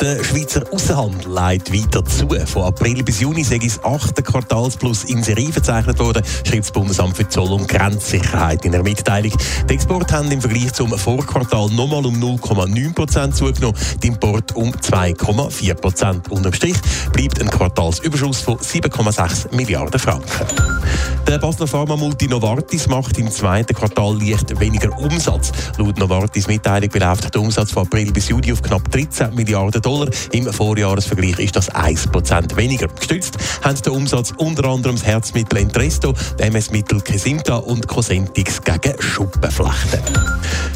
Der Schweizer Außenhandel leitet weiter zu. Von April bis Juni sei das achte Quartalsplus in Serie verzeichnet worden, schreibt das Bundesamt für Zoll- und Grenzsicherheit in der Mitteilung. Die Exporte haben im Vergleich zum Vorquartal nochmal um 0,9 Prozent zugenommen, die Import um 2,4 Prozent. Unterm Strich bleibt ein Quartalsüberschuss von 7,6 Milliarden Franken. Der Basler Pharma-Multi Novartis macht im zweiten Quartal leicht weniger Umsatz. Laut Novartis Mitteilung beläuft der Umsatz von April bis Juli auf knapp 13 Milliarden Dollar. Im Vorjahresvergleich ist das 1% weniger. Gestützt haben der Umsatz unter anderem das Herzmittel Entresto, das MS-Mittel Kesimta und Cosentix gegen Schuppenflechten.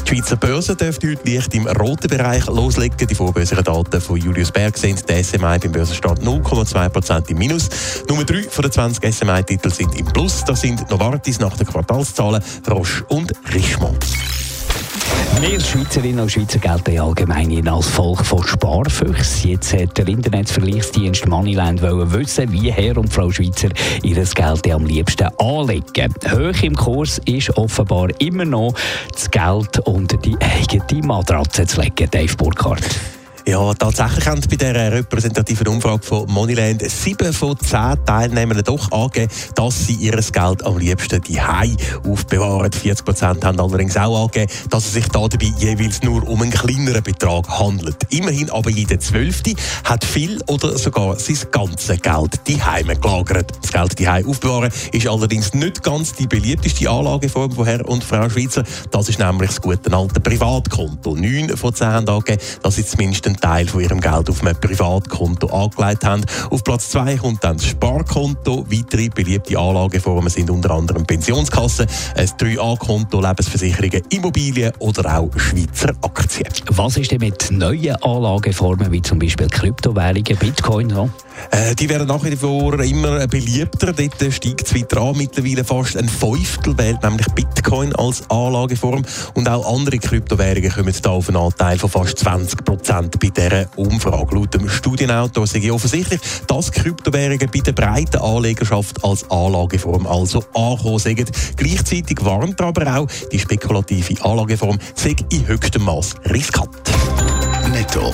Die Schweizer Börse dürfte heute leicht im roten Bereich loslegen. Die vorbörslichen Daten von Julius Berg sind der SMI beim Börsenstand 0,2% im Minus. Nummer 3 von den 20 SMI-Titel sind im Plus. Das sind Novartis nach den Quartalszahlen, Roche und Richemont. Wir Schweizerinnen und Schweizer gelten allgemein als Volk von Sparfüchsen. Jetzt hat der Internetvergleichsdienst Moneyland wissen, wie Herr und Frau Schweizer ihr Geld am liebsten anlegen. Hoch im Kurs ist offenbar immer noch das Geld unter die eigene Matratze zu legen. Dave Burkhardt. Ja, tatsächlich haben bei dieser repräsentativen Umfrage von Moneyland sieben von zehn Teilnehmern doch angegeben, dass sie ihr Geld am liebsten die aufbewahren. 40 Prozent haben allerdings auch angegeben, dass es sich dabei jeweils nur um einen kleineren Betrag handelt. Immerhin aber jeder Zwölfte hat viel oder sogar sein ganzes Geld die gelagert. Das Geld die aufbewahren ist allerdings nicht ganz die beliebteste Anlageform von Herr und Frau Schweizer. Das ist nämlich das gute alte Privatkonto. Neun von zehn haben angegeben, dass sie zumindest Teil von ihrem Geld auf einem Privatkonto angelegt haben. Auf Platz 2 kommt dann das Sparkonto. Weitere beliebte Anlageformen sind unter anderem Pensionskassen, ein 3A-Konto, Lebensversicherungen, Immobilien oder auch Schweizer Aktien. Was ist denn mit neuen Anlageformen wie zum Beispiel Kryptowährungen, Bitcoin? So? Äh, die werden nach wie vor immer beliebter. Dort steigt es weiter an. Mittlerweile fast ein Fünftel wählt nämlich Bitcoin als Anlageform. Und auch andere Kryptowährungen kommen da auf einen Anteil von fast 20 Prozent bei dieser Umfrage. Laut dem Studienautor ich offensichtlich, dass Kryptowährungen bei der breiten Anlegerschaft als Anlageform also angekommen sind. Gleichzeitig warnt aber auch, die spekulative Anlageform sei in höchstem Maß riskant. Netto,